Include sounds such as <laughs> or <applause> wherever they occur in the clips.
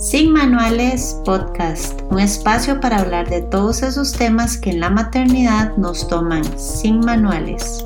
Sin Manuales Podcast, un espacio para hablar de todos esos temas que en la maternidad nos toman sin manuales.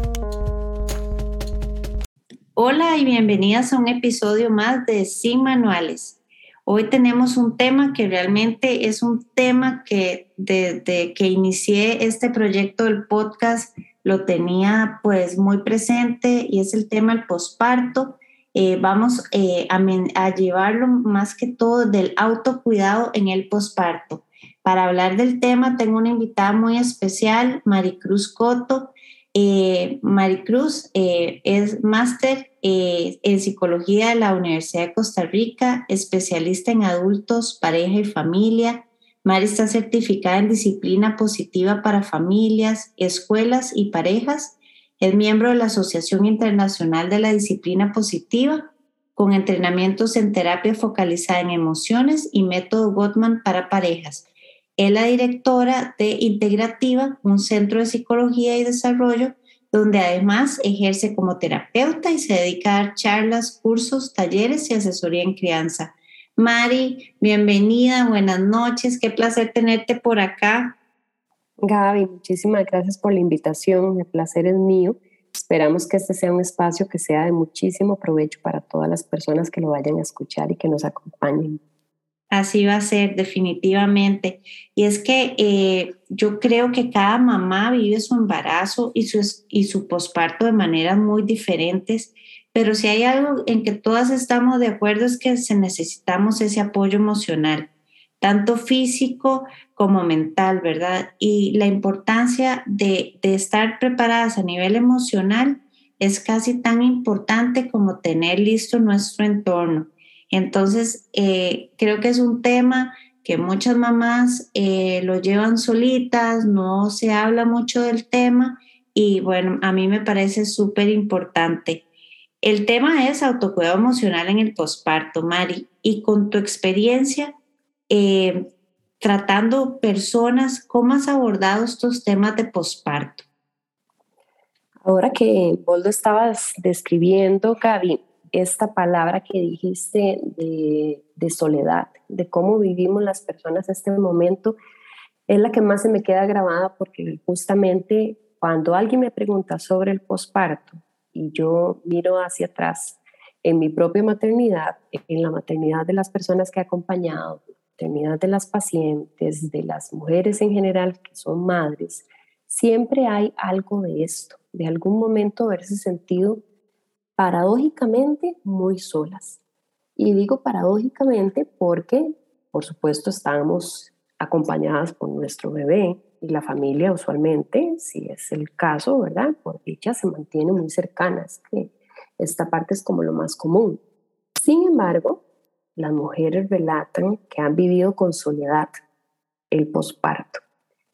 Hola y bienvenidas a un episodio más de Sin Manuales. Hoy tenemos un tema que realmente es un tema que desde que inicié este proyecto del podcast lo tenía pues muy presente y es el tema del posparto eh, vamos eh, a, llevarlo más que todo del autocuidado en el posparto. Para hablar del tema tengo una invitada muy especial, Maricruz Coto. Eh, Maricruz es máster en psicología de la Universidad de Costa Rica, especialista en adultos, pareja y familia. Mari está certificada en disciplina positiva para familias, escuelas y parejas es miembro de la Asociación Internacional de la Disciplina Positiva, con entrenamientos en terapia focalizada en emociones y método Gottman para parejas. Es la directora de Integrativa, un centro de psicología y desarrollo, donde además ejerce como terapeuta y se dedica a dar charlas, cursos, talleres y asesoría en crianza. Mari, bienvenida, buenas noches, qué placer tenerte por acá. Gaby, muchísimas gracias por la invitación, el placer es mío. Esperamos que este sea un espacio que sea de muchísimo provecho para todas las personas que lo vayan a escuchar y que nos acompañen. Así va a ser, definitivamente. Y es que eh, yo creo que cada mamá vive su embarazo y su, y su posparto de maneras muy diferentes, pero si hay algo en que todas estamos de acuerdo es que se necesitamos ese apoyo emocional tanto físico como mental, ¿verdad? Y la importancia de, estar preparadas a nivel emocional es casi tan importante como tener listo nuestro entorno. Entonces, eh, creo que es un tema que muchas mamás eh, lo llevan solitas, no se habla mucho del tema y bueno, a mí me parece súper importante. El tema es autocuidado emocional en el posparto, Mari, y con tu experiencia, eh, tratando personas, ¿cómo has abordado estos temas de posparto? Ahora que lo estabas describiendo, Gaby, esta palabra que dijiste de, soledad, de cómo vivimos las personas este momento, es la que más se me queda grabada porque justamente cuando alguien me pregunta sobre el posparto y yo miro hacia atrás en mi propia maternidad, en la maternidad de las personas que he acompañado, maternidad de las pacientes, de las mujeres en general que son madres, siempre hay algo de esto, de algún momento haberse sentido paradójicamente muy solas. Y digo paradójicamente porque, por supuesto, estamos acompañadas por nuestro bebé y la familia usualmente, si es el caso, ¿verdad? Por dicha se mantiene muy cercana, que esta parte es como lo más común. Sin embargo, las mujeres relatan que han vivido con soledad el posparto.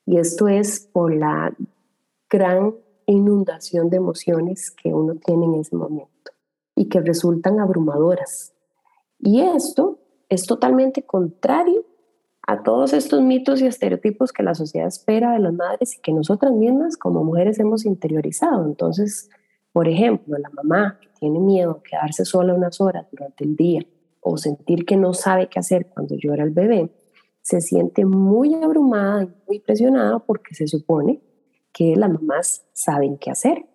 Y esto es por la gran inundación de emociones que uno tiene en ese momento y que resultan abrumadoras. Y esto es totalmente contrario a todos estos mitos y estereotipos que la sociedad espera de las madres y que nosotras mismas como mujeres hemos interiorizado. Entonces, por ejemplo, la mamá que tiene miedo a quedarse sola unas horas durante el día o sentir que no sabe qué hacer cuando llora el bebé, se siente muy abrumada, muy presionada porque se supone que las mamás saben qué hacer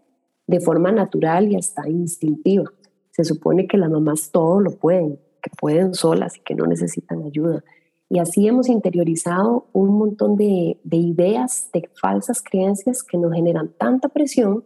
de forma natural y hasta instintiva. Se supone que las mamás todo lo pueden, que pueden solas y que no necesitan ayuda. Y así hemos interiorizado un montón de, de ideas, de falsas creencias que nos generan tanta presión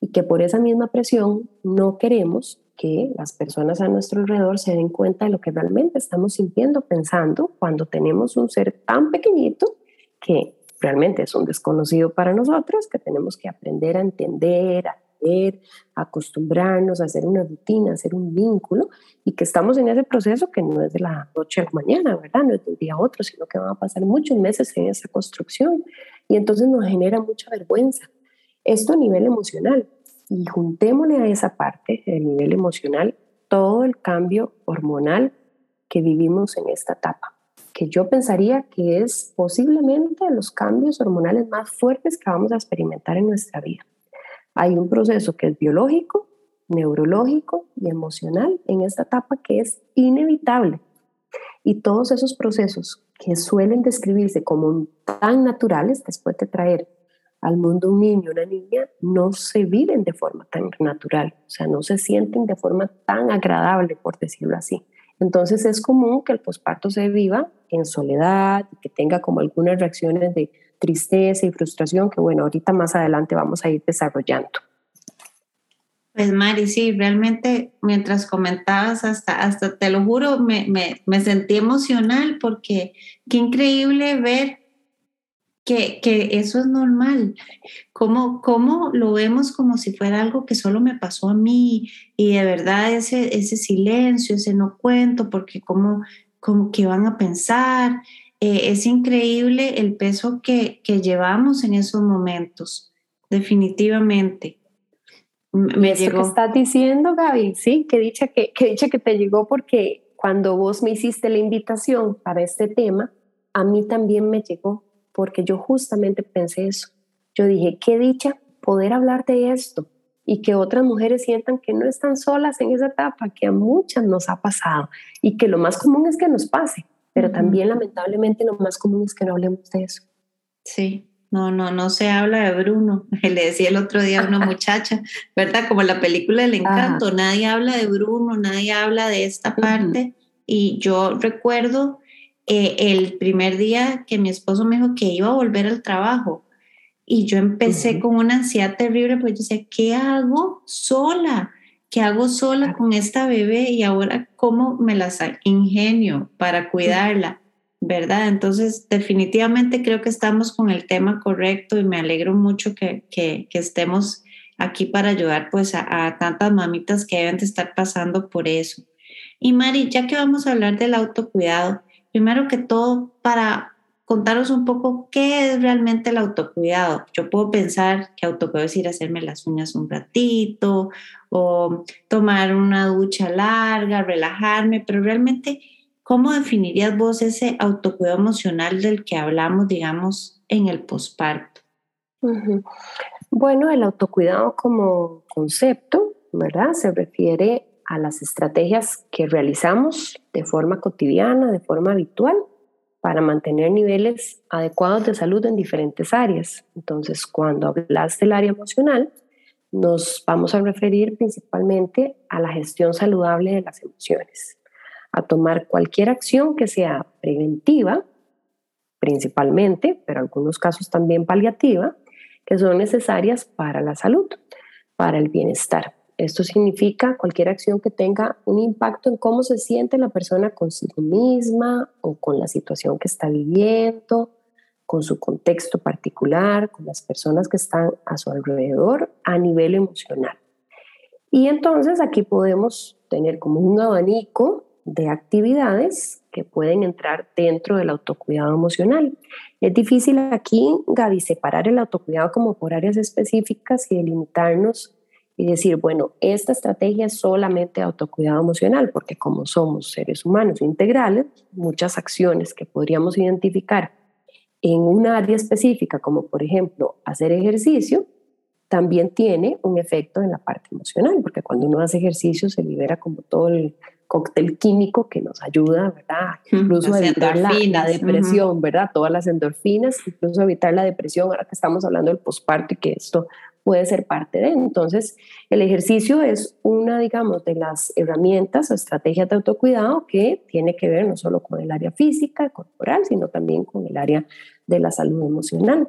y que por esa misma presión no queremos que las personas a nuestro alrededor se den cuenta de lo que realmente estamos sintiendo, pensando cuando tenemos un ser tan pequeñito que realmente es un desconocido para nosotros, que tenemos que aprender a entender, a leer, a acostumbrarnos, a hacer una rutina, a hacer un vínculo, y que estamos en ese proceso que no es de la noche a la mañana, ¿verdad? No es de un día a otro, sino que van a pasar muchos meses en esa construcción, y entonces nos genera mucha vergüenza. Esto a nivel emocional, y juntémosle a esa parte, el nivel emocional, todo el cambio hormonal que vivimos en esta etapa, que yo pensaría que es posiblemente los cambios hormonales más fuertes que vamos a experimentar en nuestra vida. Hay un proceso que es biológico, neurológico y emocional en esta etapa que es inevitable. Y todos esos procesos que suelen describirse como tan naturales después de traer al mundo un niño, una niña, no se viven de forma tan natural, o sea, no se sienten de forma tan agradable, por decirlo así. Entonces es común que el posparto se viva en soledad, que tenga como algunas reacciones de tristeza y frustración que, bueno, ahorita más adelante vamos a ir desarrollando. Pues Mari, sí, realmente mientras comentabas, hasta, hasta te lo juro, me, me, me sentí emocional porque qué increíble ver que, que, eso es normal. ¿Cómo, ¿Cómo lo vemos como si fuera algo que solo me pasó a mí? Y de verdad ese, ese silencio, ese no cuento, porque cómo, cómo que van a pensar. Eh, es increíble el peso que, que, llevamos en esos momentos, definitivamente. Me Eso llegó. que estás diciendo, Gaby, sí, que dicha que, que dicha que te llegó porque cuando vos me hiciste la invitación para este tema, a mí también me llegó porque yo justamente pensé eso. Yo dije, qué dicha poder hablar de esto y que otras mujeres sientan que no están solas en esa etapa, que a muchas nos ha pasado y que lo más común es que nos pase, pero también lamentablemente lo más común es que no hablemos de eso. Sí, no, no, no se habla de Bruno. <laughs> Le decía el otro día a una muchacha, ¿verdad? Como la película del encanto, nadie habla de Bruno, nadie habla de esta parte. Y yo recuerdo eh, el primer día que mi esposo me dijo que iba a volver al trabajo. Y yo empecé con una ansiedad terrible, porque yo decía, ¿qué hago sola? ¿Qué hago sola con esta bebé? Y ahora, ¿cómo me la ingenio para cuidarla? ¿Verdad? Entonces, definitivamente creo que estamos con el tema correcto y me alegro mucho que, que, estemos aquí para ayudar pues a, a, tantas mamitas que deben de estar pasando por eso. Y Mari, ya que vamos a hablar del autocuidado, primero que todo, para contaros un poco qué es realmente el autocuidado. Yo puedo pensar que autocuidado es ir a hacerme las uñas un ratito o tomar una ducha larga, relajarme, pero realmente, ¿cómo definirías vos ese autocuidado emocional del que hablamos, digamos, en el posparto? Bueno, el autocuidado como concepto, ¿verdad? Se refiere a las estrategias que realizamos de forma cotidiana, de forma habitual, para mantener niveles adecuados de salud en diferentes áreas. Entonces, cuando hablas del área emocional, nos vamos a referir principalmente a la gestión saludable de las emociones, a tomar cualquier acción que sea preventiva, principalmente, pero en algunos casos también paliativa, que son necesarias para la salud, para el bienestar. Esto significa cualquier acción que tenga un impacto en cómo se siente la persona consigo misma o con la situación que está viviendo, con su contexto particular, con las personas que están a su alrededor a nivel emocional. Y entonces aquí podemos tener como un abanico de actividades que pueden entrar dentro del autocuidado emocional. Es difícil aquí, Gaby, separar el autocuidado como por áreas específicas y delimitarnos y decir, bueno, esta estrategia es solamente autocuidado emocional, porque como somos seres humanos integrales, muchas acciones que podríamos identificar en un área específica, como por ejemplo hacer ejercicio, también tiene un efecto en la parte emocional, porque cuando uno hace ejercicio se libera como todo el cóctel químico que nos ayuda, ¿verdad? Incluso a evitar la, depresión, ¿verdad? Todas las endorfinas, incluso evitar la depresión, ahora que estamos hablando del posparto y que esto puede ser parte de. Entonces, el ejercicio es una, digamos, de las herramientas o estrategias de autocuidado que tiene que ver no solo con el área física, corporal, sino también con el área de la salud emocional.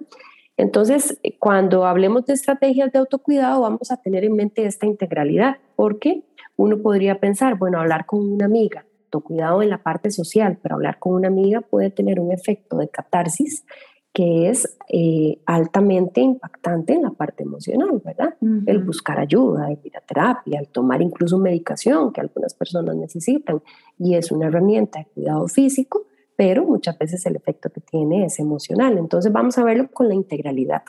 Entonces, cuando hablemos de estrategias de autocuidado, vamos a tener en mente esta integralidad, porque uno podría pensar, bueno, hablar con una amiga, autocuidado en la parte social, pero hablar con una amiga puede tener un efecto de catarsis que es eh, altamente impactante en la parte emocional, ¿verdad? El buscar ayuda, el ir a terapia, el tomar incluso medicación que algunas personas necesitan y es una herramienta de cuidado físico, pero muchas veces el efecto que tiene es emocional. Entonces vamos a verlo con la integralidad.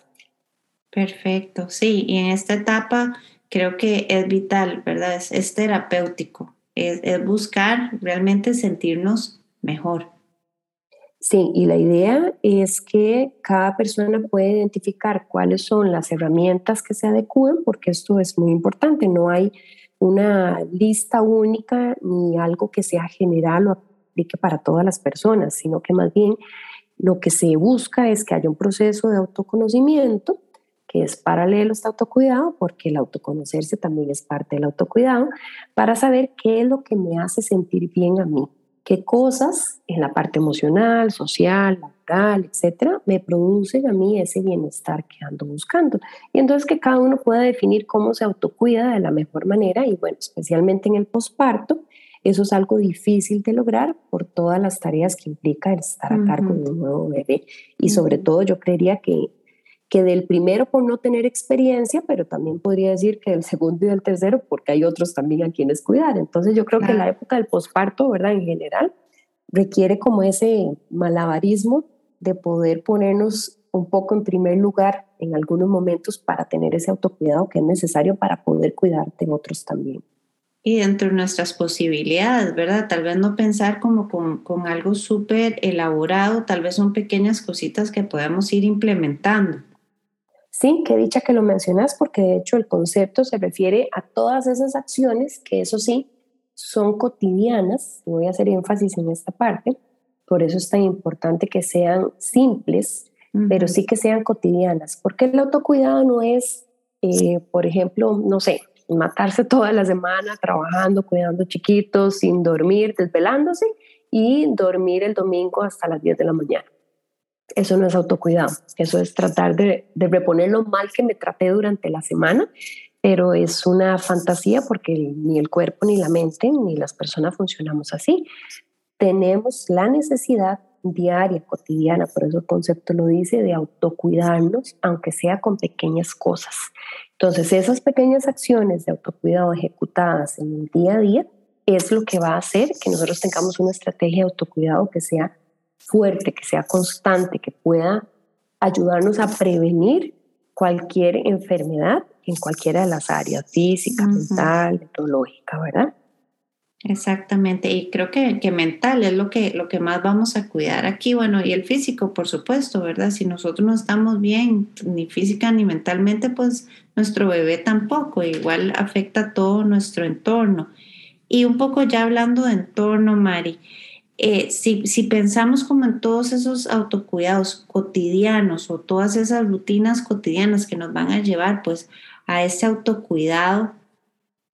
Perfecto, sí, y en esta etapa creo que es vital, ¿verdad? Es, terapéutico, es buscar realmente sentirnos mejor. Sí, y la idea es que cada persona pueda identificar cuáles son las herramientas que se adecúen, porque esto es muy importante. No hay una lista única ni algo que sea general o aplique para todas las personas, sino que más bien lo que se busca es que haya un proceso de autoconocimiento que es paralelo a este autocuidado, porque el autoconocerse también es parte del autocuidado, para saber qué es lo que me hace sentir bien a mí, qué cosas en la parte emocional, social, laboral, etcétera, me producen a mí ese bienestar que ando buscando. Y entonces que cada uno pueda definir cómo se autocuida de la mejor manera y bueno, especialmente en el posparto, eso es algo difícil de lograr por todas las tareas que implica el estar a cargo de un nuevo bebé. Y sobre todo yo creería que que del primero por no tener experiencia, pero también podría decir que del segundo y del tercero porque hay otros también a quienes cuidar. Entonces yo creo que la época del posparto, ¿verdad? En general, requiere como ese malabarismo de poder ponernos un poco en primer lugar en algunos momentos para tener ese autocuidado que es necesario para poder cuidarte en otros también. Y dentro de nuestras posibilidades, ¿verdad? Tal vez no pensar como con, con algo súper elaborado, tal vez son pequeñas cositas que podemos ir implementando. Sí, qué dicha que lo mencionas porque de hecho el concepto se refiere a todas esas acciones que eso sí son cotidianas, voy a hacer énfasis en esta parte, por eso es tan importante que sean simples, pero sí que sean cotidianas, porque el autocuidado no es, eh, por ejemplo, no sé, matarse toda la semana trabajando, cuidando chiquitos, sin dormir, desvelándose y dormir el domingo hasta las 10 de la mañana. Eso no es autocuidado, eso es tratar de, reponer lo mal que me traté durante la semana, pero es una fantasía porque ni el cuerpo, ni la mente, ni las personas funcionamos así. Tenemos la necesidad diaria, cotidiana, por eso el concepto lo dice, de autocuidarnos, aunque sea con pequeñas cosas. Entonces, esas pequeñas acciones de autocuidado ejecutadas en el día a día es lo que va a hacer que nosotros tengamos una estrategia de autocuidado que sea fuerte, que sea constante, que pueda ayudarnos a prevenir cualquier enfermedad en cualquiera de las áreas, física, mental, etológica, ¿verdad? Exactamente, y creo que, que, mental es lo que, lo que más vamos a cuidar aquí, bueno, y el físico, por supuesto, ¿verdad? Si nosotros no estamos bien, ni física ni mentalmente, pues nuestro bebé tampoco, igual afecta todo nuestro entorno. Y un poco ya hablando de entorno, Mari, eh, si, si, pensamos como en todos esos autocuidados cotidianos o todas esas rutinas cotidianas que nos van a llevar pues a ese autocuidado,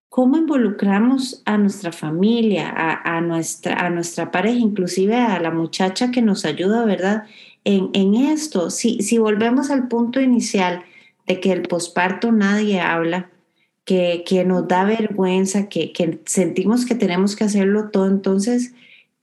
¿cómo involucramos a nuestra familia, a, nuestra, a nuestra pareja, inclusive a la muchacha que nos ayuda, ¿verdad? En, en esto, si, si volvemos al punto inicial de que el posparto nadie habla, que, que nos da vergüenza, que, que sentimos que tenemos que hacerlo todo, entonces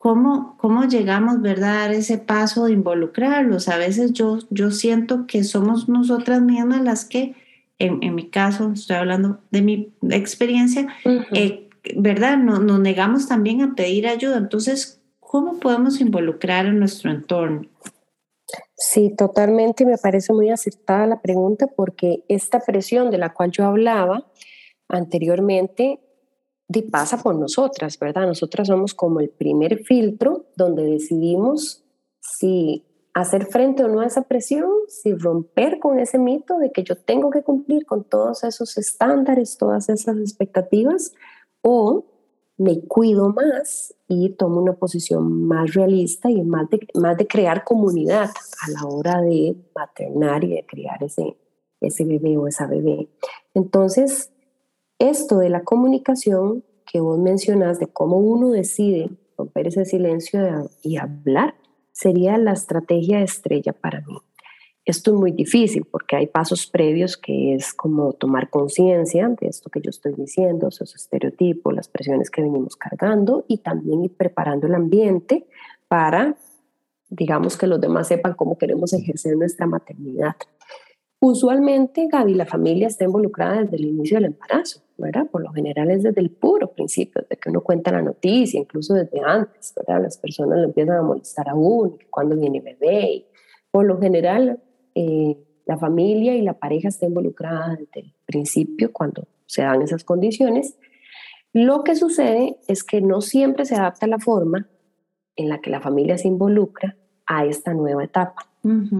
¿Cómo, ¿Cómo llegamos, verdad, a dar ese paso de involucrarlos? A veces yo, yo siento que somos nosotras mismas las que, en, en mi caso, estoy hablando de mi experiencia, eh, ¿verdad? No, nos negamos también a pedir ayuda. Entonces, ¿cómo podemos involucrar a nuestro entorno? Sí, totalmente. Me parece muy acertada la pregunta porque esta presión de la cual yo hablaba anteriormente pasa por nosotras, ¿verdad? Nosotras somos como el primer filtro donde decidimos si hacer frente o no a esa presión, si romper con ese mito de que yo tengo que cumplir con todos esos estándares, todas esas expectativas, o me cuido más y tomo una posición más realista y más de, más de crear comunidad a la hora de maternar y de criar ese, ese bebé o esa bebé. Entonces, esto de la comunicación que vos mencionas, de cómo uno decide romper ese silencio y hablar, sería la estrategia estrella para mí. Esto es muy difícil porque hay pasos previos que es como tomar conciencia de esto que yo estoy diciendo, esos estereotipos, las presiones que venimos cargando y también ir preparando el ambiente para, digamos, que los demás sepan cómo queremos ejercer nuestra maternidad. Usualmente, Gaby, la familia está involucrada desde el inicio del embarazo, ¿verdad? Por lo general es desde el puro principio, desde que uno cuenta la noticia, incluso desde antes, ¿verdad? Las personas lo empiezan a molestar a uno, cuando viene bebé. por lo general, eh, la familia y la pareja está involucrada desde el principio cuando se dan esas condiciones. Lo que sucede es que no siempre se adapta la forma en la que la familia se involucra a esta nueva etapa.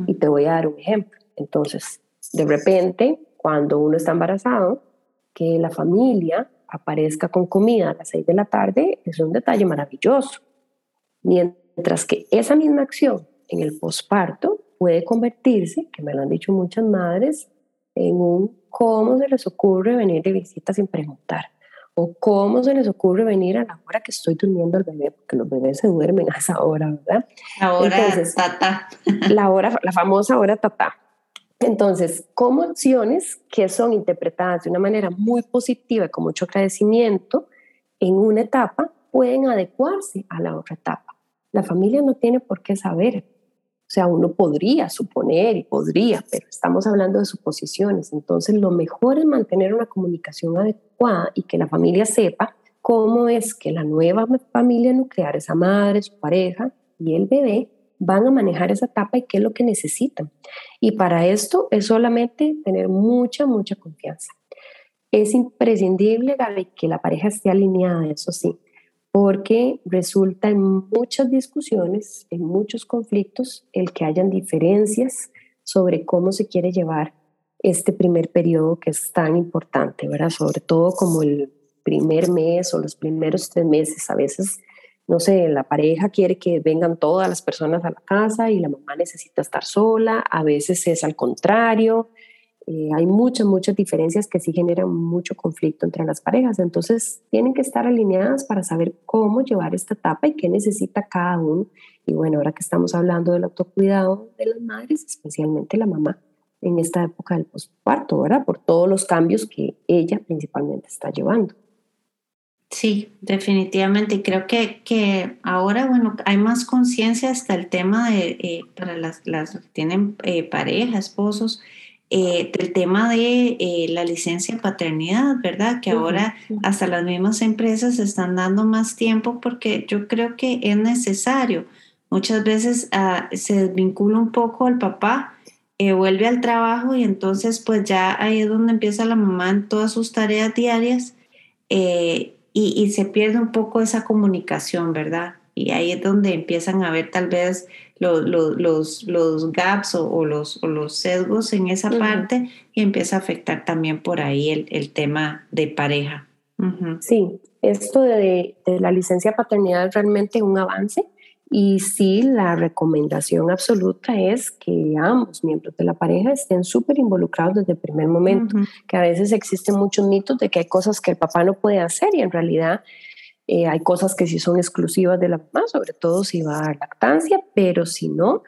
Y te voy a dar un ejemplo. Entonces, de repente, cuando uno está embarazado, que la familia aparezca con comida a las seis de la tarde es un detalle maravilloso. Mientras que esa misma acción en el posparto puede convertirse, que me lo han dicho muchas madres, en un cómo se les ocurre venir de visita sin preguntar o cómo se les ocurre venir a la hora que estoy durmiendo al bebé, porque los bebés se duermen a esa hora, ¿verdad? La hora tata. La hora, la famosa hora tata. Entonces, como acciones que son interpretadas de una manera muy positiva, con mucho agradecimiento, en una etapa pueden adecuarse a la otra etapa. La familia no tiene por qué saber. O sea, uno podría suponer y podría, pero estamos hablando de suposiciones. Entonces, lo mejor es mantener una comunicación adecuada y que la familia sepa cómo es que la nueva familia nuclear, esa madre, su pareja y el bebé, van a manejar esa etapa y qué es lo que necesitan. Y para esto es solamente tener mucha, mucha confianza. Es imprescindible, Gaby, que la pareja esté alineada, eso sí, porque resulta en muchas discusiones, en muchos conflictos, el que hayan diferencias sobre cómo se quiere llevar este primer periodo que es tan importante, ¿verdad? Sobre todo como el primer mes o los primeros tres meses. A veces no sé, la pareja quiere que vengan todas las personas a la casa y la mamá necesita estar sola, a veces es al contrario. Eh, hay muchas, muchas diferencias que sí generan mucho conflicto entre las parejas. Entonces, tienen que estar alineadas para saber cómo llevar esta etapa y qué necesita cada uno. Y bueno, ahora que estamos hablando del autocuidado de las madres, especialmente la mamá, en esta época del postparto, ¿verdad? Por todos los cambios que ella principalmente está llevando. Sí, definitivamente. Y creo que, que ahora, bueno, hay más conciencia hasta el tema de, eh, para las, las que tienen eh, pareja, esposos, eh, del tema de la licencia paternidad, ¿verdad? Que ahora hasta las mismas empresas están dando más tiempo porque yo creo que es necesario. Muchas veces ah, se desvincula un poco el papá, vuelve al trabajo y entonces pues ya ahí es donde empieza la mamá en todas sus tareas diarias y, se pierde un poco esa comunicación, ¿verdad? Y ahí es donde empiezan a ver tal vez los, los, los gaps o, los, o, los, sesgos en esa parte y empieza a afectar también por ahí el, el tema de pareja. Sí, esto de, de, la licencia paternidad es realmente un avance y sí, la recomendación absoluta es que ambos miembros de la pareja estén súper involucrados desde el primer momento, que a veces existen muchos mitos de que hay cosas que el papá no puede hacer y en realidad eh, hay cosas que sí son exclusivas de la mamá, sobre todo si va a lactancia, pero si no,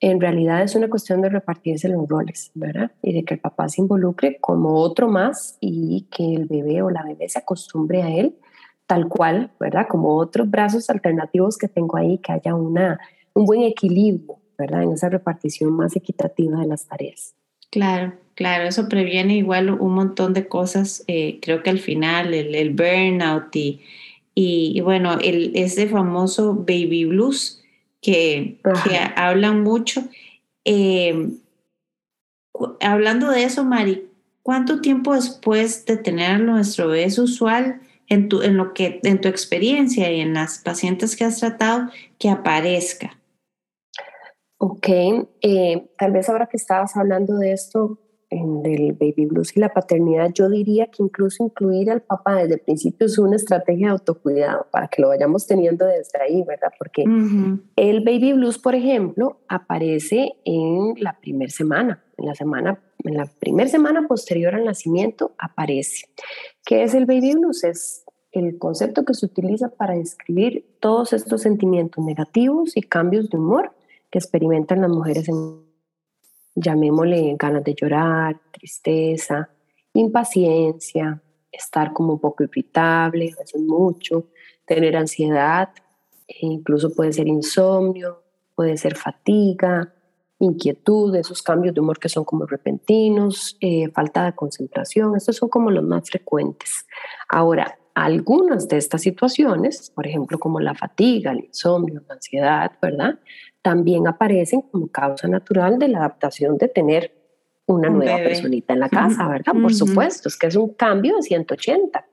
en realidad es una cuestión de repartirse los roles, ¿verdad? Y de que el papá se involucre como otro más y que el bebé o la bebé se acostumbre a él tal cual, ¿verdad? Como otros brazos alternativos que tengo ahí, que haya una, un buen equilibrio, ¿verdad? En esa repartición más equitativa de las tareas. Claro, claro, eso previene igual un montón de cosas, eh, creo que al final el, burnout y, y, bueno, el, ese famoso baby blues que, que hablan mucho. Eh, hablando de eso, Mari, ¿cuánto tiempo después de tener nuestro bebé usual en tu, en lo que, en tu experiencia y en las pacientes que has tratado que aparezca? Ok, eh, tal vez ahora que estabas hablando de esto, del baby blues y la paternidad, yo diría que incluso incluir al papá desde el principio es una estrategia de autocuidado para que lo vayamos teniendo desde ahí, ¿verdad? Porque el baby blues, por ejemplo, aparece en la primera semana, en la semana, en la primera semana posterior al nacimiento aparece. ¿Qué es el baby blues? Es el concepto que se utiliza para describir todos estos sentimientos negativos y cambios de humor que experimentan las mujeres en, llamémosle ganas de llorar, tristeza, impaciencia, estar como un poco irritable, a veces mucho, tener ansiedad, e incluso puede ser insomnio, puede ser fatiga, inquietud, esos cambios de humor que son como repentinos, eh, falta de concentración, estos son como los más frecuentes. Ahora, algunas de estas situaciones, por ejemplo, como la fatiga, el insomnio, la ansiedad, ¿verdad? También aparecen como causa natural de la adaptación de tener una nueva personita en la casa, ¿verdad? Por supuesto, es que es un cambio de 180.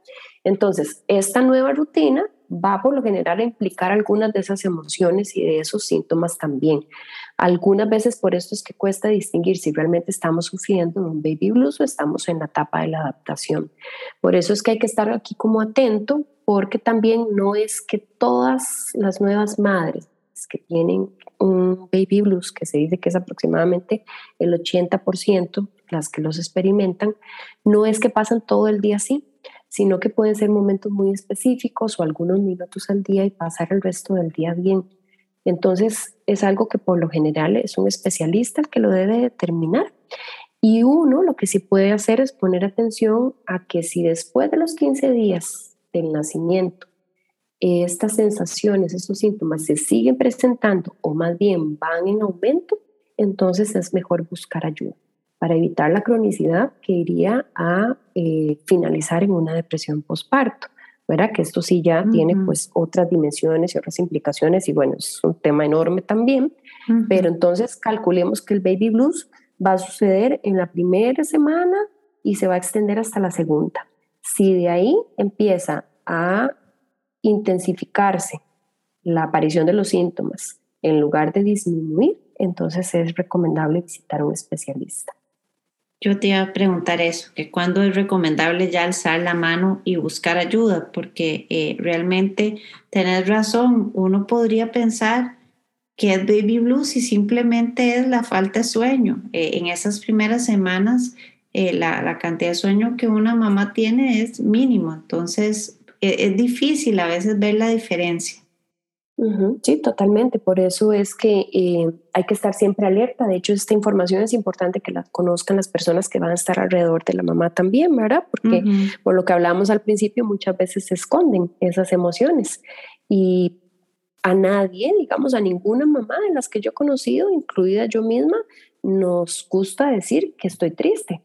Entonces, esta nueva rutina va por lo general a implicar algunas de esas emociones y de esos síntomas también. Algunas veces por esto es que cuesta distinguir si realmente estamos sufriendo un baby blues o estamos en la etapa de la adaptación. Por eso es que hay que estar aquí como atento porque también no es que todas las nuevas madres que tienen un baby blues, que se dice que es aproximadamente el 80% las que los experimentan, no es que pasan todo el día así, sino que pueden ser momentos muy específicos o algunos minutos al día y pasar el resto del día bien. Entonces es algo que por lo general es un especialista el que lo debe determinar. Y uno lo que sí puede hacer es poner atención a que si después de los 15 días del nacimiento estas sensaciones, estos síntomas se siguen presentando o más bien van en aumento, entonces es mejor buscar ayuda para evitar la cronicidad que iría a eh, finalizar en una depresión postparto. ¿verdad? Que esto sí ya tiene pues otras dimensiones y otras implicaciones y bueno, es un tema enorme también, pero entonces calculemos que el baby blues va a suceder en la primera semana y se va a extender hasta la segunda. Si de ahí empieza a intensificarse la aparición de los síntomas en lugar de disminuir, entonces es recomendable visitar a un especialista. Yo te iba a preguntar eso, que cuándo es recomendable ya alzar la mano y buscar ayuda, porque eh, realmente tenés razón, uno podría pensar que es baby blues y simplemente es la falta de sueño. Eh, en esas primeras semanas eh, la, la, cantidad de sueño que una mamá tiene es mínimo, entonces es difícil a veces ver la diferencia. Sí, totalmente. Por eso es que eh, hay que estar siempre alerta. De hecho, esta información es importante que la conozcan las personas que van a estar alrededor de la mamá también, ¿verdad? Porque por lo que hablamos al principio, muchas veces se esconden esas emociones. Y a nadie, digamos, a ninguna mamá de las que yo he conocido, incluida yo misma, nos gusta decir que estoy triste.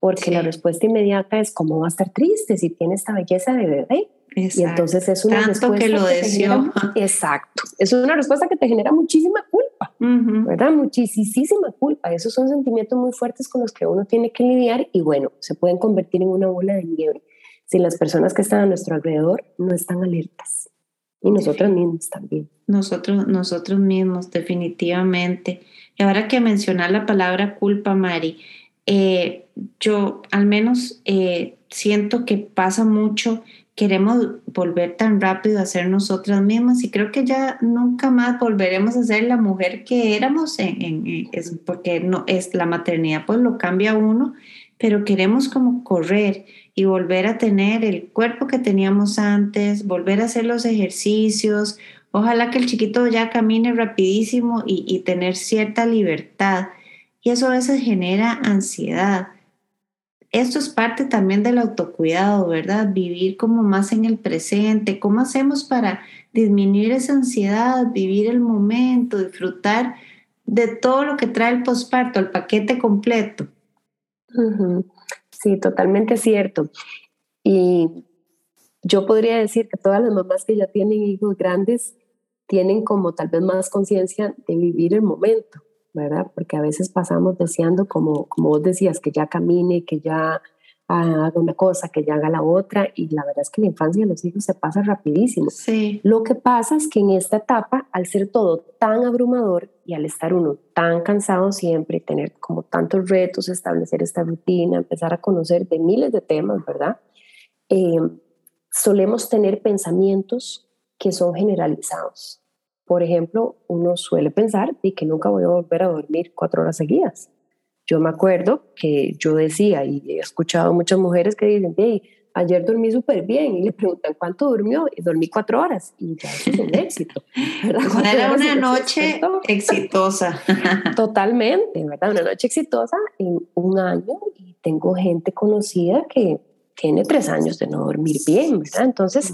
Porque la respuesta inmediata es, ¿cómo va a estar triste si tiene esta belleza de bebé? Y entonces es una respuesta que lo deseó. exacto. Es una respuesta que te genera muchísima culpa, ¿verdad? Muchísima culpa. Esos son sentimientos muy fuertes con los que uno tiene que lidiar y bueno, se pueden convertir en una bola de nieve si las personas que están a nuestro alrededor no están alertas. Y nosotros mismos también. Nosotros, nosotros mismos, definitivamente. Y ahora que mencionar la palabra culpa, Mari, eh, yo al menos eh, siento que pasa mucho queremos volver tan rápido a ser nosotras mismas y creo que ya nunca más volveremos a ser la mujer que éramos en, porque no es la maternidad pues lo cambia uno pero queremos como correr y volver a tener el cuerpo que teníamos antes volver a hacer los ejercicios. Ojalá que el chiquito ya camine rapidísimo y, y tener cierta libertad. Y eso a veces genera ansiedad esto es parte también del autocuidado, ¿verdad? Vivir como más en el presente. ¿Cómo hacemos para disminuir esa ansiedad, vivir el momento, disfrutar de todo lo que trae el posparto, el paquete completo? Sí, totalmente cierto. Y yo podría decir que todas las mamás que ya tienen hijos grandes tienen como tal vez más conciencia de vivir el momento. ¿Verdad? Porque a veces pasamos deseando, como, como vos decías, que ya camine, que ya haga una cosa, que ya haga la otra, y la verdad es que la infancia de los hijos se pasa rapidísimo. Sí. Lo que pasa es que en esta etapa, al ser todo tan abrumador y al estar uno tan cansado siempre, tener como tantos retos, establecer esta rutina, empezar a conocer de miles de temas, ¿verdad? Eh, solemos tener pensamientos que son generalizados. Por ejemplo, uno suele pensar y que nunca voy a volver a dormir cuatro horas seguidas. Yo me acuerdo que yo decía, y he escuchado muchas mujeres que dicen, hey, ayer dormí súper bien, y le preguntan cuánto durmió, y dormí cuatro horas, y ya es un <laughs> éxito. Era una noche exitosa. <laughs> <laughs> Totalmente, ¿verdad? Una noche exitosa en un año, y tengo gente conocida que tiene tres años de no dormir bien, ¿verdad? Entonces,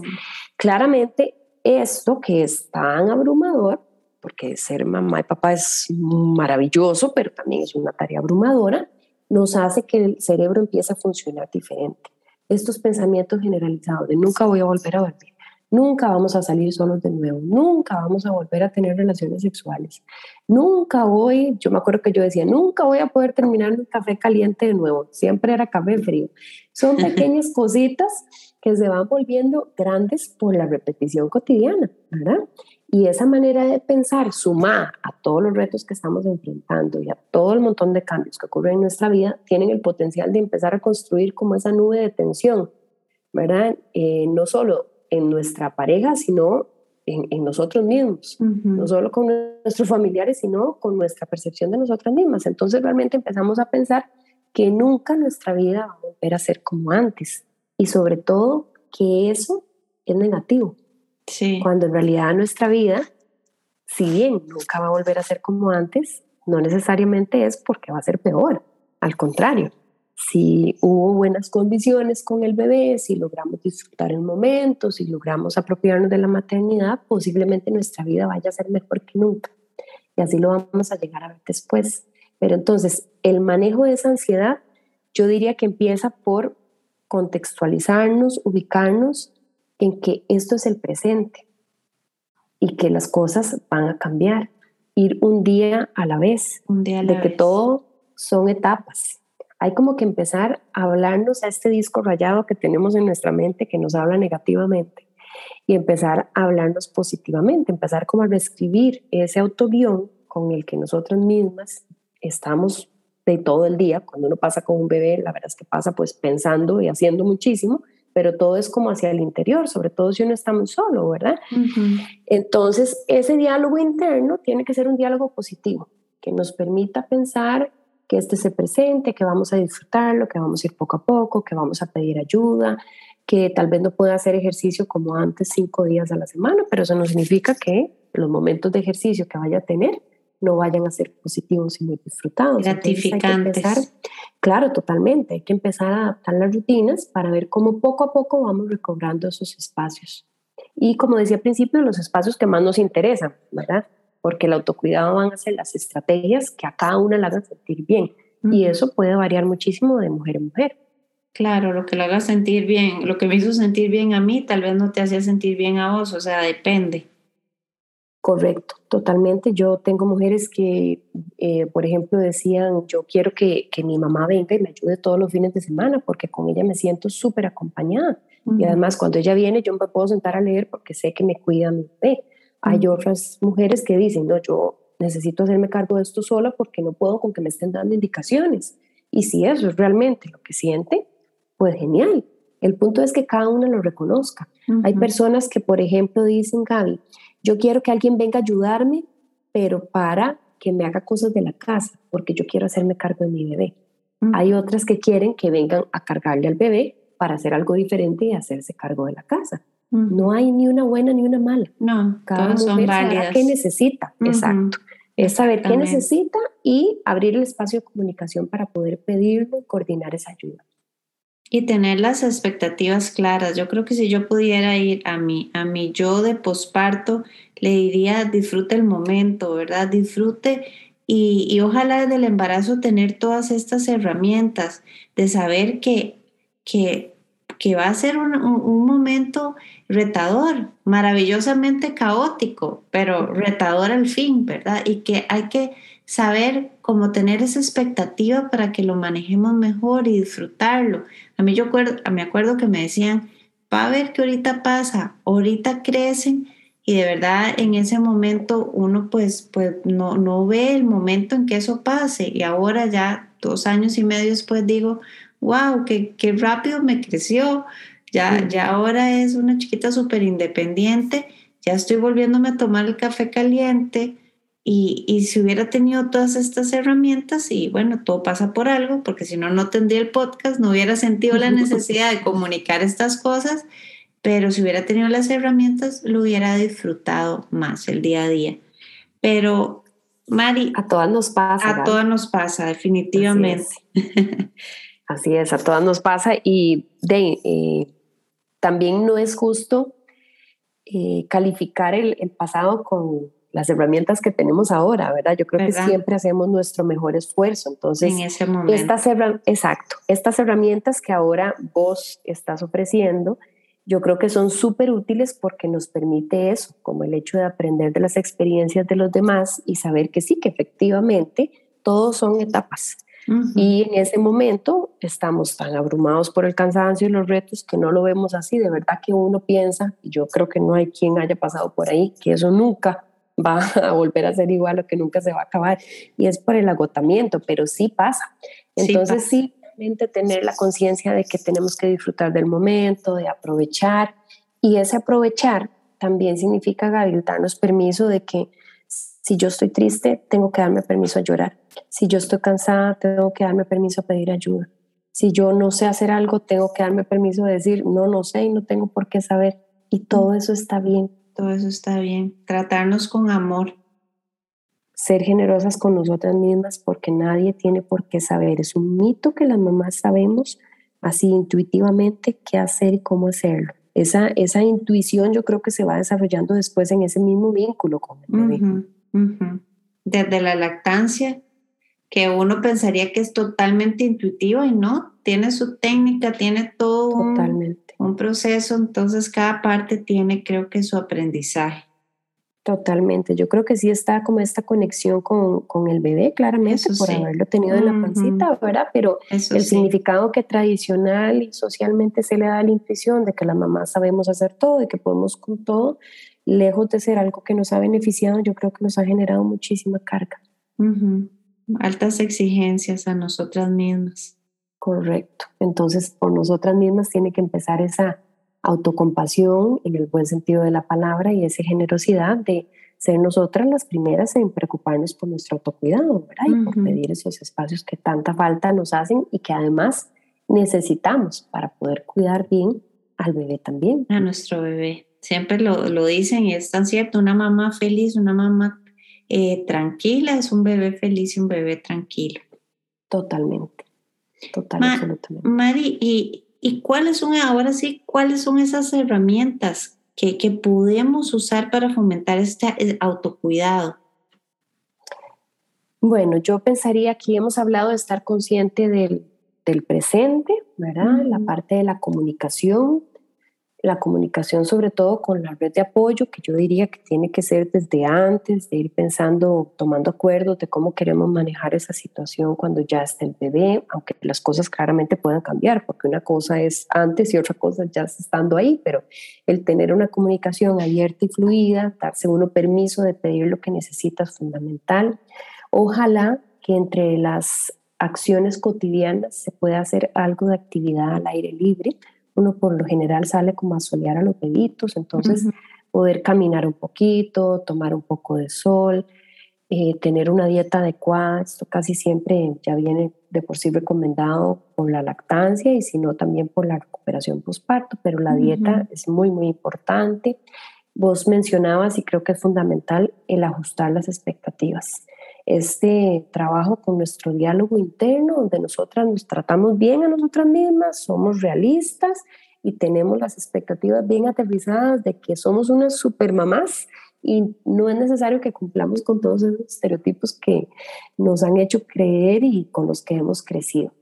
claramente esto que es tan abrumador, porque ser mamá y papá es maravilloso, pero también es una tarea abrumadora, nos hace que el cerebro empiece a funcionar diferente. Estos pensamientos generalizados de nunca voy a volver a dormir, nunca vamos a salir solos de nuevo, nunca vamos a volver a tener relaciones sexuales, nunca voy, yo me acuerdo que yo decía, nunca voy a poder terminar un café caliente de nuevo, siempre era café frío. Son <laughs> pequeñas cositas que se van volviendo grandes por la repetición cotidiana, ¿verdad? Y esa manera de pensar, sumada a todos los retos que estamos enfrentando y a todo el montón de cambios que ocurren en nuestra vida, tienen el potencial de empezar a construir como esa nube de tensión, ¿verdad? Eh, no solo en nuestra pareja, sino en, nosotros mismos, no solo con nuestros familiares, sino con nuestra percepción de nosotras mismas. Entonces realmente empezamos a pensar que nunca nuestra vida va a volver a ser como antes y sobre todo que eso es negativo. Sí. Cuando en realidad nuestra vida, si bien nunca va a volver a ser como antes, no necesariamente es porque va a ser peor, al contrario, si hubo buenas condiciones con el bebé, si logramos disfrutar el momento, si logramos apropiarnos de la maternidad, posiblemente nuestra vida vaya a ser mejor que nunca. Y así lo vamos a llegar a ver después. Pero entonces, el manejo de esa ansiedad, yo diría que empieza por contextualizarnos, ubicarnos en que esto es el presente y que las cosas van a cambiar. Ir un día a la vez, un día de que todo son etapas hay como que empezar a hablarnos a este disco rayado que tenemos en nuestra mente que nos habla negativamente y empezar a hablarnos positivamente, empezar como a reescribir ese autoguión con el que nosotras mismas estamos de todo el día. Cuando uno pasa con un bebé, la verdad es que pasa pues pensando y haciendo muchísimo, pero todo es como hacia el interior, sobre todo si uno está muy solo, ¿verdad? Entonces, ese diálogo interno tiene que ser un diálogo positivo, que nos permita pensar que este se presente, que vamos a disfrutarlo, que vamos a ir poco a poco, que vamos a pedir ayuda, que tal vez no pueda hacer ejercicio como antes cinco días a la semana, pero eso no significa que los momentos de ejercicio que vaya a tener no vayan a ser positivos y muy disfrutados. Gratificantes. claro, totalmente. Hay que empezar a adaptar las rutinas para ver cómo poco a poco vamos recobrando esos espacios. Y como decía al principio, los espacios que más nos interesan, ¿verdad? porque el autocuidado van a ser las estrategias que a cada una la hagan sentir bien. Y eso puede variar muchísimo de mujer en mujer. Claro, lo que lo haga sentir bien, lo que me hizo sentir bien a mí, tal vez no te hacía sentir bien a vos, o sea, depende. Correcto, totalmente. Yo tengo mujeres que, eh, por ejemplo, decían, yo quiero que, que, mi mamá venga y me ayude todos los fines de semana porque con ella me siento súper acompañada. Y además, cuando ella viene, yo me puedo sentar a leer porque sé que me cuida mi bebé. Hay otras mujeres que dicen, no, yo necesito hacerme cargo de esto sola porque no puedo con que me estén dando indicaciones. Y si eso es realmente lo que siente, pues genial. El punto es que cada una lo reconozca. Hay personas que, por ejemplo, dicen, Gaby, yo quiero que alguien venga a ayudarme, pero para que me haga cosas de la casa, porque yo quiero hacerme cargo de mi bebé. Hay otras que quieren que vengan a cargarle al bebé para hacer algo diferente y hacerse cargo de la casa. No hay ni una buena ni una mala. No, Cada todas son válidas. qué necesita, exacto. Es saber qué necesita y abrir el espacio de comunicación para poder pedirlo y coordinar esa ayuda. Y tener las expectativas claras. Yo creo que si yo pudiera ir a mi, a mi yo de posparto, le diría disfrute el momento, ¿verdad? Disfrute y, y ojalá desde el embarazo tener todas estas herramientas de saber que, que que va a ser un, momento retador, maravillosamente caótico, pero retador al fin, ¿verdad? Y que hay que saber cómo tener esa expectativa para que lo manejemos mejor y disfrutarlo. A mí yo me acuerdo que me decían, va a ver que ahorita pasa, ahorita crecen y de verdad en ese momento uno pues, pues no, no ve el momento en que eso pase. Y ahora ya dos años y medio después digo, wow, qué, qué rápido me creció, ya, ya ahora es una chiquita súper independiente, ya estoy volviéndome a tomar el café caliente y, y, si hubiera tenido todas estas herramientas y bueno, todo pasa por algo, porque si no, no tendría el podcast, no hubiera sentido la necesidad de comunicar estas cosas, pero si hubiera tenido las herramientas, lo hubiera disfrutado más el día a día. Pero, Mari... A todas nos pasa. A todas nos pasa, definitivamente. Así es, a todas nos pasa y de, eh, también no es justo eh, calificar el, pasado con las herramientas que tenemos ahora, ¿verdad? Yo creo que siempre hacemos nuestro mejor esfuerzo. Entonces, en ese momento. Estas, exacto, estas herramientas que ahora vos estás ofreciendo, yo creo que son súper útiles porque nos permite eso, como el hecho de aprender de las experiencias de los demás y saber que sí, que efectivamente todos son etapas y en ese momento estamos tan abrumados por el cansancio y los retos que no lo vemos así. De verdad que uno piensa, y yo creo que no hay quien haya pasado por ahí, que eso nunca va a volver a ser igual o que nunca se va a acabar. Y es por el agotamiento, pero sí pasa. Entonces sí, tener la conciencia de que tenemos que disfrutar del momento, de aprovechar Y ese aprovechar también significa, Gabriel, darnos permiso de que si yo estoy triste, tengo que darme permiso a llorar. Si yo estoy cansada, tengo que darme permiso a pedir ayuda. Si yo no sé hacer algo, tengo que darme permiso de decir, no, no sé y no tengo por qué saber. Y todo eso está bien. Todo eso está bien. Tratarnos con amor. Ser generosas con nosotras mismas porque nadie tiene por qué saber. Es un mito que las mamás sabemos así intuitivamente qué hacer y cómo hacerlo. Esa, esa intuición yo creo que se va desarrollando después en ese mismo vínculo con el bebé. Desde la lactancia, que uno pensaría que es totalmente intuitivo y no, tiene su técnica, tiene todo. Un, proceso, entonces cada parte tiene creo que su aprendizaje. Totalmente, yo creo que sí está como esta conexión con, con el bebé, claramente, por haberlo tenido en la pancita, ¿verdad? Pero el significado que tradicional y socialmente se le da la intuición de que las mamás sabemos hacer todo y que podemos con todo, lejos de ser algo que nos ha beneficiado, yo creo que nos ha generado muchísima carga. Altas exigencias a nosotras mismas. Correcto. Entonces, por nosotras mismas tiene que empezar esa autocompasión en el buen sentido de la palabra y esa generosidad de ser nosotras las primeras en preocuparnos por nuestro autocuidado, ¿verdad? Y por pedir esos espacios que tanta falta nos hacen y que además necesitamos para poder cuidar bien al bebé también. A nuestro bebé. Siempre lo, lo dicen y es tan cierto, una mamá feliz, una mamá eh, tranquila es un bebé feliz y un bebé tranquilo. Totalmente, total, absolutamente. Mari, y ¿Y cuáles son ahora sí, cuáles son esas herramientas que, que podemos usar para fomentar este eh, autocuidado? Bueno, yo pensaría aquí hemos hablado de estar consciente del, del presente, ¿verdad? La parte de la comunicación, la comunicación sobre todo con la red de apoyo, que yo diría que tiene que ser desde antes, de ir pensando, tomando acuerdos de cómo queremos manejar esa situación cuando ya esté el bebé, aunque las cosas claramente puedan cambiar, porque una cosa es antes y otra cosa ya estando ahí, pero el tener una comunicación abierta y fluida, darse uno permiso de pedir lo que necesita es fundamental. Ojalá que entre las acciones cotidianas se pueda hacer algo de actividad al aire libre, uno por lo general sale como a solear a los bebitos, entonces poder caminar un poquito, tomar un poco de sol, eh, tener una dieta adecuada, esto casi siempre ya viene de por sí recomendado por la lactancia y si no también por la recuperación postparto, pero la dieta es muy, muy importante. Vos mencionabas y creo que es fundamental el ajustar las expectativas este trabajo con nuestro diálogo interno, donde nosotras nos tratamos bien a nosotras mismas, somos realistas y tenemos las expectativas bien aterrizadas de que somos unas super mamás y no es necesario que cumplamos con todos esos estereotipos que nos han hecho creer y con los que hemos crecido.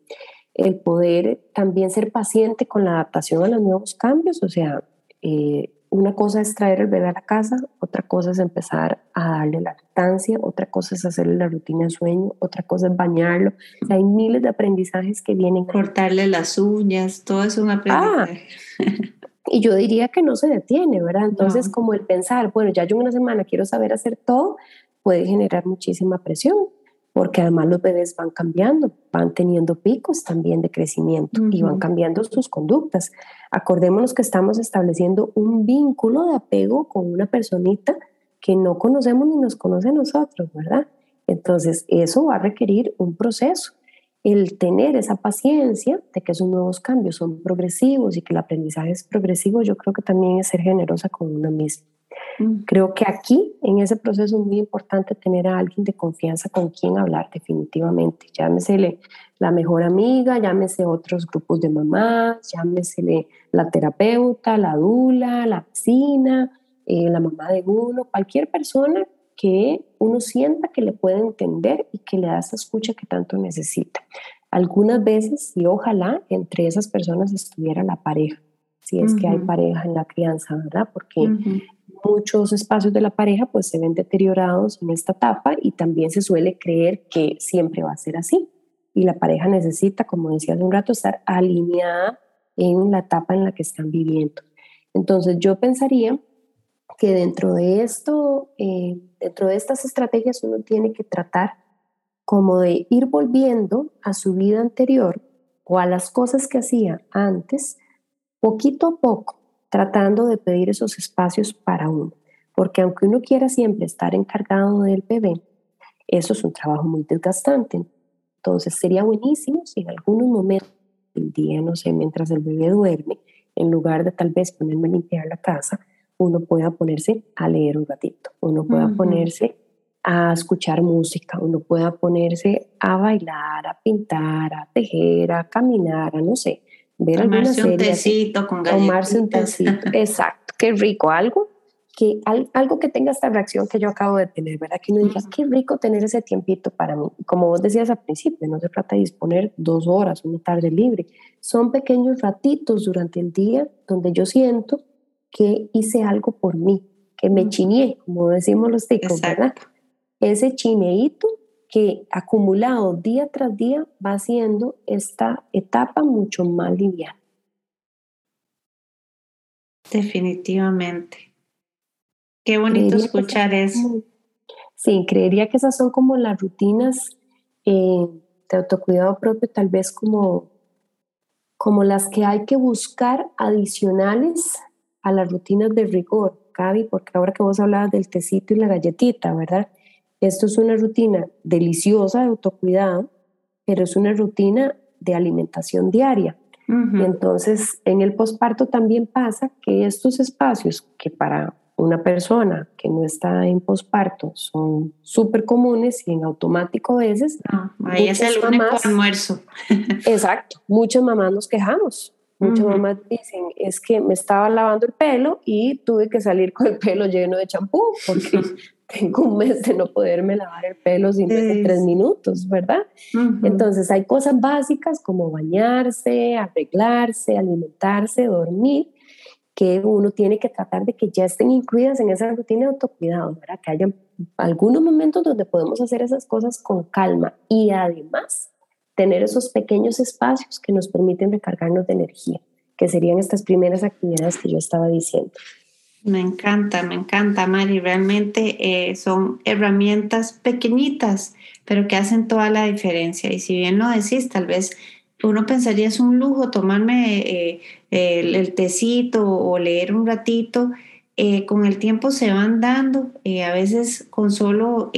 El poder también ser paciente con la adaptación a los nuevos cambios, o sea, eh, una cosa es traer el bebé a la casa, otra cosa es empezar a darle lactancia, otra cosa es hacerle la rutina de sueño, otra cosa es bañarlo. hay miles de aprendizajes que vienen. Cortarle las uñas, todo es un ah, aprendizaje. y yo diría que no se detiene, ¿verdad? Entonces, como el pensar, bueno, ya yo en una semana quiero saber hacer todo, puede generar muchísima presión porque además los bebés van cambiando, van teniendo picos también de crecimiento y van cambiando sus conductas. Acordémonos que estamos estableciendo un vínculo de apego con una personita que no conocemos ni nos conoce a nosotros, ¿verdad? Entonces, eso va a requerir un proceso. El tener esa paciencia de que esos nuevos cambios son progresivos y que el aprendizaje es progresivo, yo creo que también es ser generosa con una misma. Creo que aquí, en ese proceso, es muy importante tener a alguien de confianza con quien hablar definitivamente. Llámesele la mejor amiga, llámese otros grupos de mamás, llámesele la terapeuta, la dula, la vecina, eh, la mamá de uno, cualquier persona que uno sienta que le puede entender y que le da esa escucha que tanto necesita. Algunas veces, y ojalá entre esas personas estuviera la pareja, si es que hay pareja en la crianza, ¿verdad? Porque muchos espacios de la pareja pues se ven deteriorados en esta etapa y también se suele creer que siempre va a ser así. Y la pareja necesita, como decía hace un rato, estar alineada en la etapa en la que están viviendo. Entonces yo pensaría que dentro de esto, eh, dentro de estas estrategias uno tiene que tratar como de ir volviendo a su vida anterior o a las cosas que hacía antes, poquito a poco, tratando de pedir esos espacios para uno. Porque aunque uno quiera siempre estar encargado del bebé, eso es un trabajo muy desgastante. Entonces sería buenísimo si en algunos momentos del día, no sé, mientras el bebé duerme, en lugar de tal vez ponerme a limpiar la casa, uno pueda ponerse a leer un ratito, uno pueda ponerse a escuchar música, uno pueda ponerse a bailar, a pintar, a tejer, a caminar, a no sé, ver tomarse alguna serie. un tecito con Tomarse un tecito, <laughs> exacto, qué rico, algo que, algo que tenga esta reacción que yo acabo de tener, ¿verdad? Que uno diga, qué rico tener ese tiempito para mí. Como vos decías al principio, no se trata de disponer dos horas, una tarde libre. Son pequeños ratitos durante el día donde yo siento que hice algo por mí, que me chineé, como decimos los ticos, ¿verdad? Ese chineíto que acumulado día tras día va haciendo esta etapa mucho más liviana. Definitivamente. Qué bonito escuchar eso. Sí, creería que esas son como las rutinas eh, de autocuidado propio, tal vez como, como las que hay que buscar adicionales a las rutinas de rigor, Gaby, porque ahora que vos hablabas del tecito y la galletita, ¿verdad? Esto es una rutina deliciosa de autocuidado, pero es una rutina de alimentación diaria. Y entonces en el posparto también pasa que estos espacios que para una persona que no está en posparto son súper comunes y en automático a veces. ahí es el único almuerzo. <laughs> exacto, muchas mamás nos quejamos. Muchas mamás dicen, es que me estaba lavando el pelo y tuve que salir con el pelo lleno de champú porque <laughs> tengo un mes de no poderme lavar el pelo sin tres minutos, ¿verdad? Entonces hay cosas básicas como bañarse, arreglarse, alimentarse, dormir, que uno tiene que tratar de que ya estén incluidas en esa rutina de autocuidado, ¿verdad? Que haya algunos momentos donde podemos hacer esas cosas con calma y además tener esos pequeños espacios que nos permiten recargarnos de energía, que serían estas primeras actividades que yo estaba diciendo. Me encanta, me encanta, Mari. Realmente eh, son herramientas pequeñitas, pero que hacen toda la diferencia. Y si bien lo decís, tal vez uno pensaría es un lujo tomarme eh, el, tecito o leer un ratito. Eh, con el tiempo se van dando, a veces con solo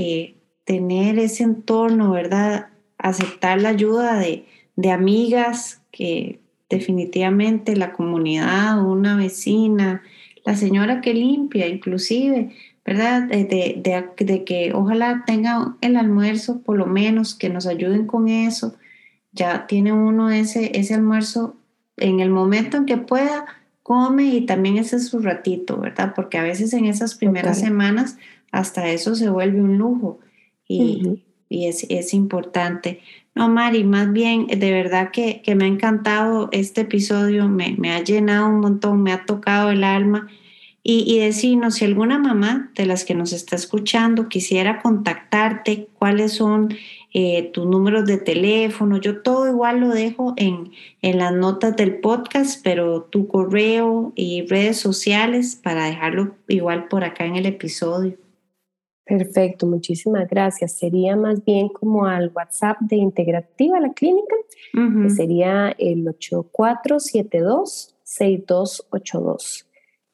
tener ese entorno, ¿verdad? Aceptar la ayuda de, de amigas que definitivamente la comunidad, una vecina, la señora que limpia, inclusive, ¿verdad? De, de, que ojalá tenga el almuerzo, por lo menos, que nos ayuden con eso. Ya tiene uno ese, ese almuerzo en el momento en que pueda, come y también ese es su ratito, ¿verdad? Porque a veces en esas primeras semanas hasta eso se vuelve un lujo y, y es, es, importante. No, Mari, más bien, de verdad que, que me ha encantado este episodio, me, me, ha llenado un montón, me ha tocado el alma. Y, y decirnos si alguna mamá de las que nos está escuchando quisiera contactarte, cuáles son eh, tus números de teléfono. Yo todo igual lo dejo en, en las notas del podcast, pero tu correo y redes sociales para dejarlo igual por acá en el episodio. Perfecto, muchísimas gracias. Sería más bien como al WhatsApp de Integrativa la clínica, que sería el 8472-6282.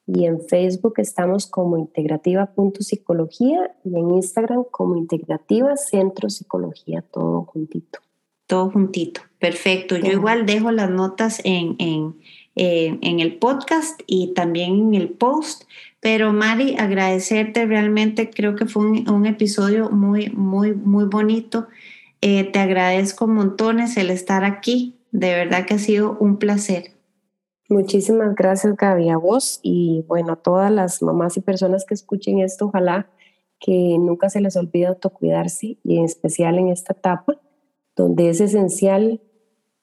Y en Facebook estamos como integrativa.psicología y en Instagram como integrativa centro psicología, todo juntito. Todo juntito, perfecto. Yo igual dejo las notas en, en, eh, en el podcast y también en el post pero Mari, agradecerte realmente, creo que fue un, episodio muy, muy, muy bonito. Eh, te agradezco montones el estar aquí. De verdad que ha sido un placer. Muchísimas gracias, Gaby, a vos y bueno, a todas las mamás y personas que escuchen esto, ojalá que nunca se les olvide autocuidarse y en especial en esta etapa donde es esencial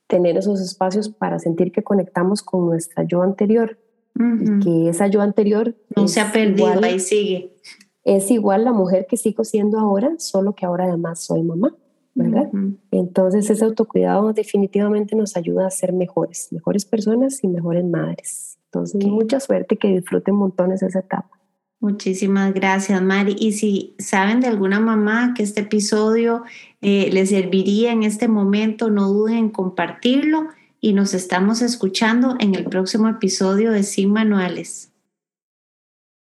tener esos espacios para sentir que conectamos con nuestra yo anterior, que esa yo anterior no se ha perdido, ahí sigue. Es igual la mujer que sigo siendo ahora, solo que ahora además soy mamá, ¿verdad? Entonces ese autocuidado definitivamente nos ayuda a ser mejores, mejores personas y mejores madres. Entonces mucha suerte, que disfruten montones esa etapa. Muchísimas gracias, Mari. Y si saben de alguna mamá que este episodio eh, le serviría en este momento, no duden en compartirlo y nos estamos escuchando en el próximo episodio de Sin Manuales.